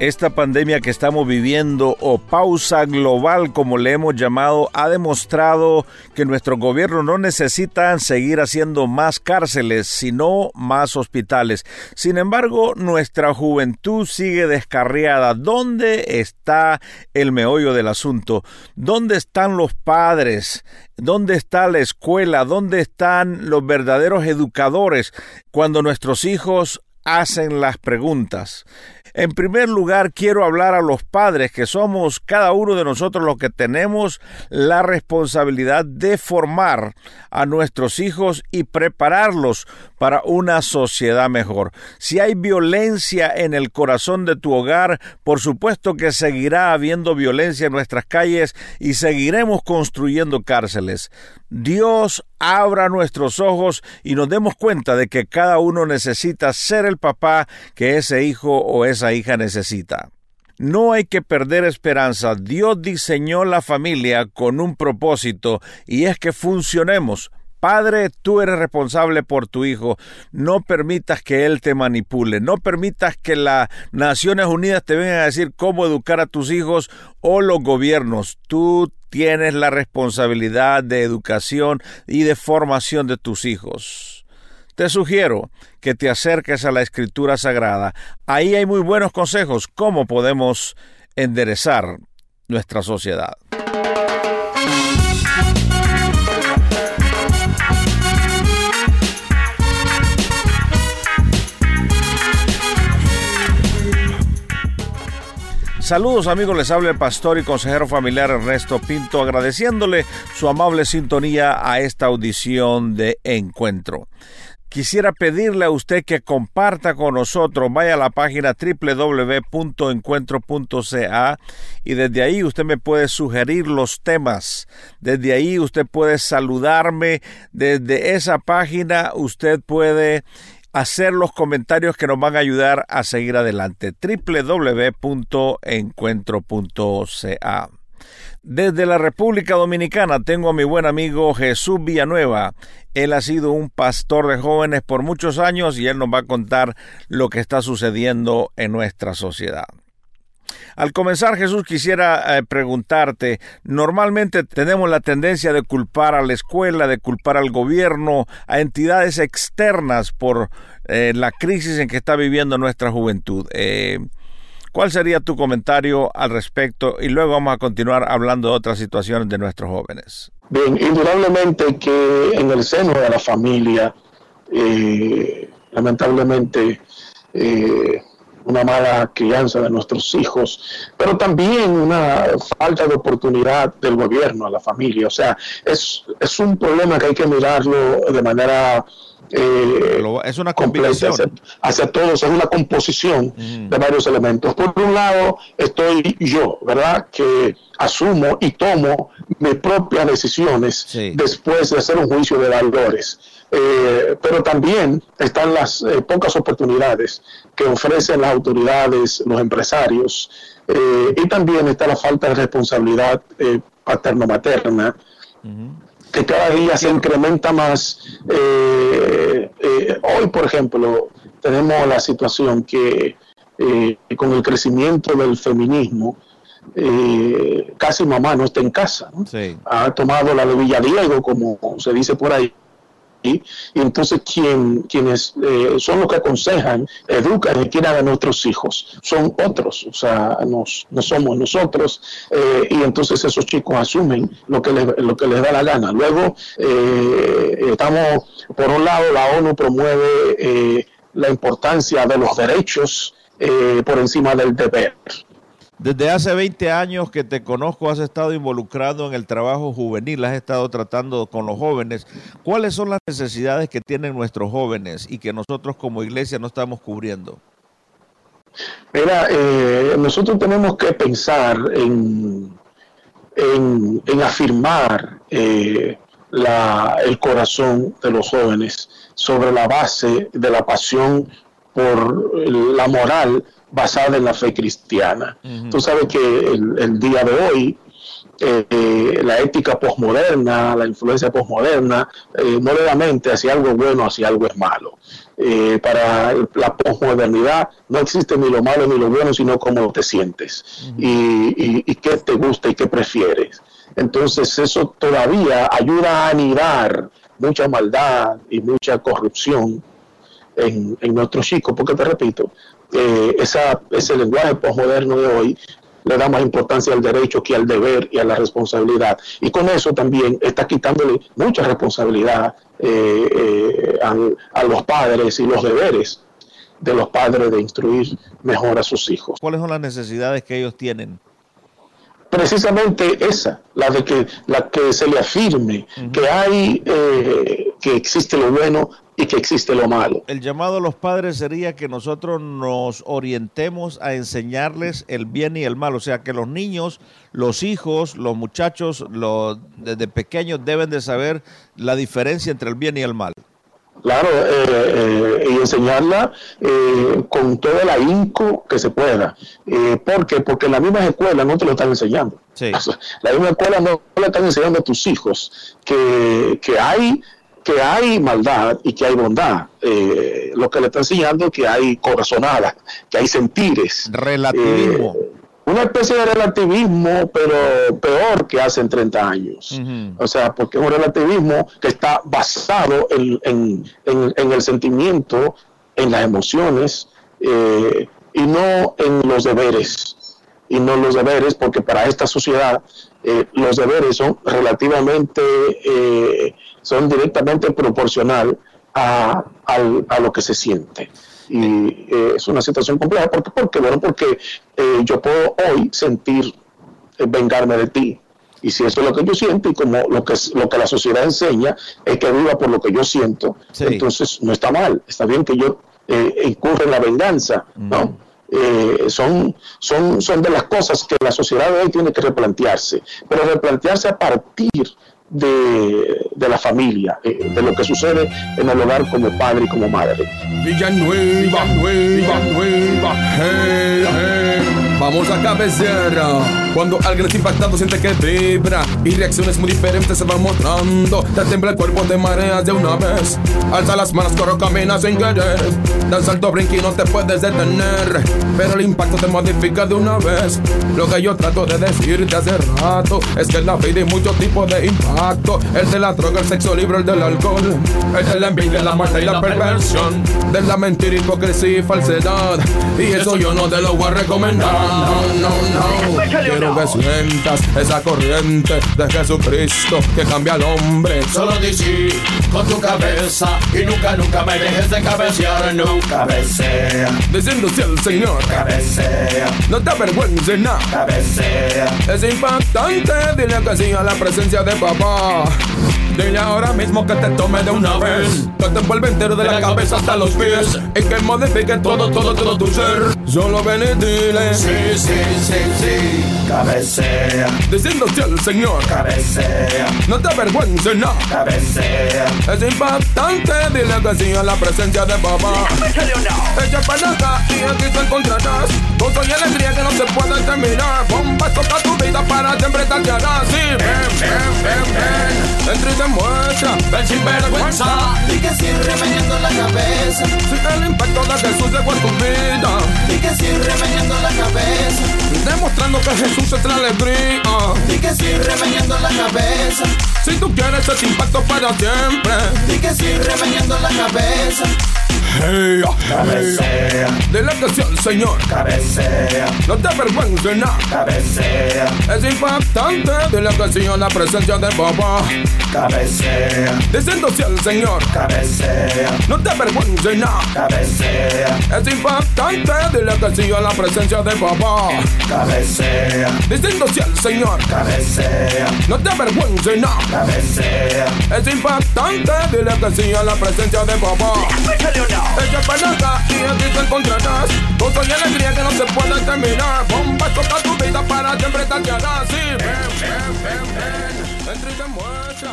Esta pandemia que estamos viviendo o pausa global como le hemos llamado ha demostrado que nuestro gobierno no necesita seguir haciendo más cárceles sino más hospitales. Sin embargo, nuestra juventud sigue descarriada. ¿Dónde está el meollo del asunto? ¿Dónde están los padres? ¿Dónde está la escuela? ¿Dónde están los verdaderos educadores cuando nuestros hijos hacen las preguntas? En primer lugar, quiero hablar a los padres, que somos cada uno de nosotros los que tenemos la responsabilidad de formar a nuestros hijos y prepararlos para una sociedad mejor. Si hay violencia en el corazón de tu hogar, por supuesto que seguirá habiendo violencia en nuestras calles y seguiremos construyendo cárceles. Dios abra nuestros ojos y nos demos cuenta de que cada uno necesita ser el papá que ese hijo o esa hija necesita. No hay que perder esperanza. Dios diseñó la familia con un propósito y es que funcionemos. Padre, tú eres responsable por tu hijo. No permitas que él te manipule. No permitas que las Naciones Unidas te vengan a decir cómo educar a tus hijos o los gobiernos. Tú tienes la responsabilidad de educación y de formación de tus hijos. Te sugiero que te acerques a la escritura sagrada. Ahí hay muy buenos consejos cómo podemos enderezar nuestra sociedad. Saludos amigos, les habla el pastor y consejero familiar Ernesto Pinto agradeciéndole su amable sintonía a esta audición de encuentro. Quisiera pedirle a usted que comparta con nosotros, vaya a la página www.encuentro.ca y desde ahí usted me puede sugerir los temas, desde ahí usted puede saludarme, desde esa página usted puede hacer los comentarios que nos van a ayudar a seguir adelante. www.encuentro.ca desde la República Dominicana tengo a mi buen amigo Jesús Villanueva. Él ha sido un pastor de jóvenes por muchos años y él nos va a contar lo que está sucediendo en nuestra sociedad. Al comenzar, Jesús, quisiera eh, preguntarte, normalmente tenemos la tendencia de culpar a la escuela, de culpar al gobierno, a entidades externas por eh, la crisis en que está viviendo nuestra juventud. Eh, ¿Cuál sería tu comentario al respecto? Y luego vamos a continuar hablando de otras situaciones de nuestros jóvenes. Bien, indudablemente que en el seno de la familia, lamentablemente, una mala crianza de nuestros hijos, pero también una falta de oportunidad del gobierno a la familia. O sea, es, es un problema que hay que mirarlo de manera eh, es una combinación hacia, todos, es una composición mm. de varios elementos. Por un lado, estoy yo, ¿verdad? Que asumo y tomo mis propias decisiones después de hacer un juicio de valores. Eh, pero también están las eh, pocas oportunidades que ofrecen las autoridades, los empresarios, eh, y también está la falta de responsabilidad paterno-materna, que cada día se incrementa más. hoy, por ejemplo, tenemos la situación que con el crecimiento del feminismo, casi mamá no está en casa. Ha tomado la de Villadiego, como se dice por ahí, y entonces quien, quienes eh, son los que aconsejan, educan y quieran a nuestros hijos, son otros, o sea, nos, no somos nosotros, eh, y entonces esos chicos asumen lo que les, lo que les da la gana. Luego, eh, estamos, por un lado, la ONU promueve la importancia de los derechos por encima del deber. Desde hace 20 años que te conozco, has estado involucrado en el trabajo juvenil, has estado tratando con los jóvenes. ¿Cuáles son las necesidades que tienen nuestros jóvenes y que nosotros como iglesia no estamos cubriendo? Mira, eh, nosotros tenemos que pensar en, en, afirmar eh, el corazón de los jóvenes sobre la base de la pasión por la moral basada en la fe cristiana. Tú sabes que el, día de hoy eh, la ética posmoderna, la influencia posmoderna, eh, le hacia algo bueno, hacia algo es malo. Eh, para la posmodernidad no existe ni lo malo ni lo bueno, sino cómo te sientes y, y, qué te gusta y qué prefieres. Entonces eso todavía ayuda a anidar mucha maldad y mucha corrupción en, en nuestros chicos, porque te repito, eh, esa, ese lenguaje posmoderno de hoy le da más importancia al derecho que al deber y a la responsabilidad. Y con eso también está quitándole mucha responsabilidad eh, eh, a, los padres y los deberes de los padres de instruir mejor a sus hijos. ¿Cuáles son las necesidades que ellos tienen? Precisamente esa, la de que la que se le afirme que hay que existe lo bueno y que existe lo malo. El llamado a los padres sería que nosotros nos orientemos a enseñarles el bien y el mal, o sea, que los niños, los hijos, los muchachos, los, desde pequeños deben de saber la diferencia entre el bien y el mal. Claro, eh, eh, y enseñarla eh, con todo el ahínco que se pueda. ¿Por qué? Porque en las mismas escuelas no te lo están enseñando. Sí. la misma escuela no, no le están enseñando a tus hijos que, que hay que hay maldad y que hay bondad. Eh, lo que le está enseñando es que hay corazonada, que hay sentires. Relativismo. Eh, una especie de relativismo, pero peor que hace 30 años. O sea, porque es un relativismo que está basado en, el sentimiento, en las emociones eh, y no en los deberes. Y no los deberes, porque para esta sociedad los deberes son relativamente son directamente proporcional a, lo que se siente. Y eh, es una situación compleja. ¿Por qué? Bueno, porque eh, yo puedo hoy sentir eh, vengarme de ti. Y si eso es lo que yo siento y como lo que, lo que la sociedad enseña es que viva por lo que yo siento, entonces no está mal. Está bien que yo incurra en la venganza, ¿no? Mm. Son, son, son de las cosas que la sociedad de hoy tiene que replantearse, pero replantearse a partir de, de la familia, eh, de lo que sucede en el hogar como padre y como madre. Villanueva, Nueva, Nueva, hey, hey. Vamos a cabecera. Cuando alguien es impactado, siente que vibra. Y reacciones muy diferentes se van mostrando. Te tembla el cuerpo de mareas de una vez. Alza las manos, corro, camina sin querer. Dan salto, brinco y no te puedes detener. Pero el impacto te modifica de una vez. Lo que yo trato de decirte hace rato es que en la vida hay muchos tipos de impacto. El de la droga, el sexo libre, el del alcohol. El de la envidia, la muerte y la perversión. De la mentira, hipocresía y falsedad. Y eso yo no te lo voy a recomendar no, no, no. Quiero que sientas esa corriente de Jesucristo que cambia al hombre. Solo dice con tu cabeza y nunca, nunca me dejes de cabecear. No cabecea. Diciendo si el Señor cabecea. No te avergüences, no. Cabecea. Es impactante, dile que sí a la presencia de papá. Dile ahora mismo que te tome de una vez. Que te envuelve entero de la cabeza hasta los pies. Y que modifique todo, todo, todo tu ser. Solo ven y dile. Sí, sí, sí, sí. Cabecea. Diciéndote al Señor. Cabecea. No te avergüences, no. Cabecea. Es impactante, dile que sí a la presencia de papá. Echa para acá y aquí te encontrarás. Gozo y alegría que no se puede terminar. Bomba, toca tu vida para siempre estar Sí, ven, ven, ven, ven. Entre muestra, ven sin vergüenza. Y que sigue remeniendo la cabeza. Si el impacto de Jesús llegó en tu vida. Y que Jesús es la alegría. Y que sigue remeniendo la cabeza. Si tú quieres ese impacto para siempre. Y que sigue remeniendo la cabeza. Hey, cabecea. De la canción, Señor. Cabecea. No te avergüences, no. Cabecea. Es impactante. De la canción, la presencia de papá. Cabecea. Diciendo si el Señor. Cabecea. No te avergüences, no. Cabecea. Es impactante. De la canción, la presencia de papá. Cabecea. Diciendo si el Señor. Cabecea. No te avergüences, no. Cabecea. Es impactante. De la canción, la presencia de papá. Ella acá y aquí te encontrarás. Alegría que no se puede terminar. Bomba toca tu vida para siempre Sí.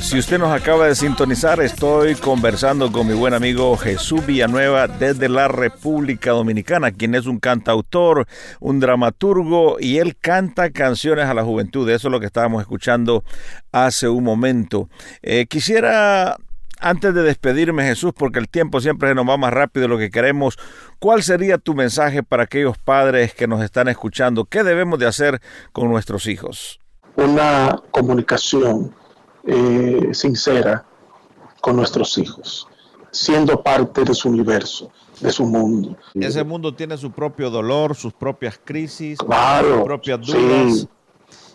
Si usted nos acaba de sintonizar, estoy conversando con mi buen amigo Jesús Villanueva desde la República Dominicana, quien es un cantautor, un dramaturgo y él canta canciones a la juventud. Eso es lo que estábamos escuchando hace un momento. Eh, quisiera antes de despedirme, Jesús, porque el tiempo siempre se nos va más rápido de lo que queremos, ¿cuál sería tu mensaje para aquellos padres que nos están escuchando? ¿Qué debemos de hacer con nuestros hijos? Una comunicación eh, sincera con nuestros hijos, siendo parte de su universo, de su mundo. Ese mundo tiene su propio dolor, sus propias crisis, sus propias dudas.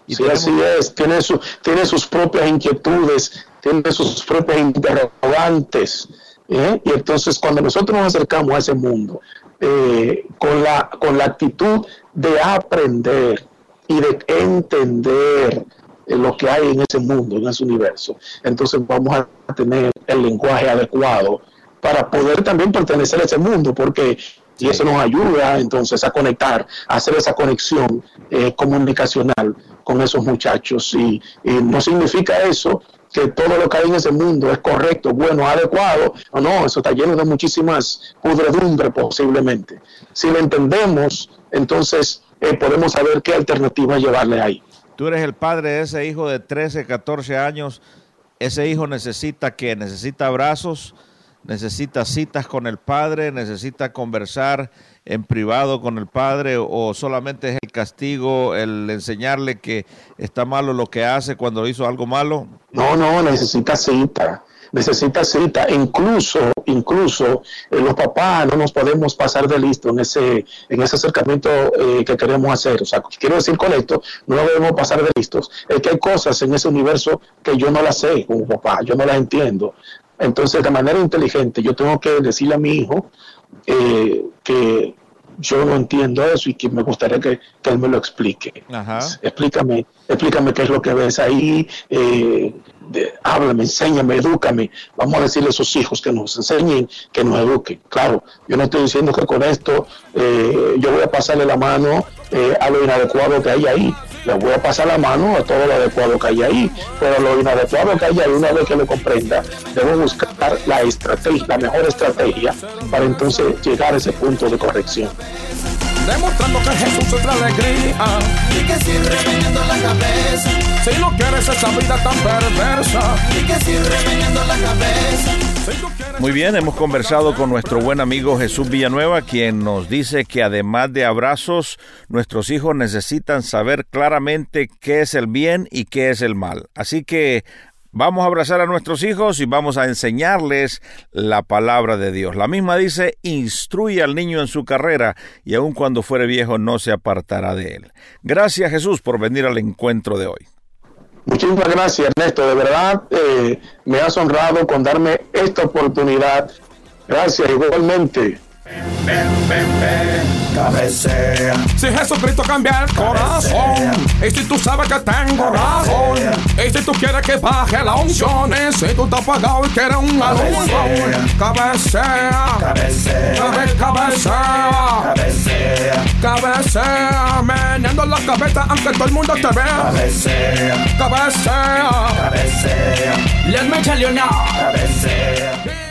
Sí. así es, tiene, tiene sus propias inquietudes, tiene sus propias interrogantes. ¿eh? Y entonces cuando nosotros nos acercamos a ese mundo eh, con, la, con la actitud de aprender y de entender lo que hay en ese mundo, en ese universo. Entonces vamos a tener el lenguaje adecuado para poder también pertenecer a ese mundo, porque y eso nos ayuda entonces a conectar, a hacer esa conexión eh, comunicacional con esos muchachos. Y, no significa eso que todo lo que hay en ese mundo es correcto, bueno, adecuado, o no, eso está lleno de muchísimas pudredumbre posiblemente. Si lo entendemos, entonces eh, podemos saber qué alternativa llevarle ahí. Tú eres el padre de ese hijo de 13, 14 años. Ese hijo necesita que necesita abrazos, necesita citas con el padre, necesita conversar en privado con el padre o solamente es el castigo, el enseñarle que está malo lo que hace cuando hizo algo malo? No, no, necesita cita necesita cita. Incluso, incluso eh, los papás no nos podemos pasar de listo en ese, en ese acercamiento eh, que queremos hacer. O sea, quiero decir con esto, no nos debemos pasar de listos. Es que hay cosas en ese universo que yo no las sé como papá, yo no las entiendo. Entonces, de manera inteligente, yo tengo que decirle a mi hijo eh, que yo no entiendo eso y que me gustaría que, él me lo explique. Explícame, explícame qué es lo que ves ahí, eh, háblame, enséñame, edúcame. Vamos a decirle a esos hijos que nos enseñen, que nos eduquen. Claro, yo no estoy diciendo que con esto eh, yo voy a pasarle la mano eh, a lo inadecuado que hay ahí le voy a pasar la mano a todo lo adecuado que hay ahí, pero lo inadecuado que hay ahí, una vez que lo comprenda, debo buscar la estrategia, la mejor estrategia para entonces llegar a ese punto de corrección. Demostrando que Jesús es la alegría y que sigue la cabeza. Si no quieres esa vida tan perversa y que sigue la cabeza. Muy bien, hemos conversado con nuestro buen amigo Jesús Villanueva, quien nos dice que además de abrazos, nuestros hijos necesitan saber claramente qué es el bien y qué es el mal. Así que vamos a abrazar a nuestros hijos y vamos a enseñarles la palabra de Dios. La misma dice, instruye al niño en su carrera y aun cuando fuere viejo no se apartará de él. Gracias Jesús por venir al encuentro de hoy. Muchísimas gracias, Ernesto. De verdad, eh, me has honrado con darme esta oportunidad. Gracias, igualmente. Cabecea. Si Jesucristo cambia el corazón, y si tú sabes que tengo razón, y si tú quieres que baje la unción, y si tú estás pagado y quieres un alumno, cabecea, cabecea, cabecea, cabecea, cabecea, meneando la cabeza aunque todo el mundo te vea, cabecea, cabecea, cabecea, let me tell you now, cabecea.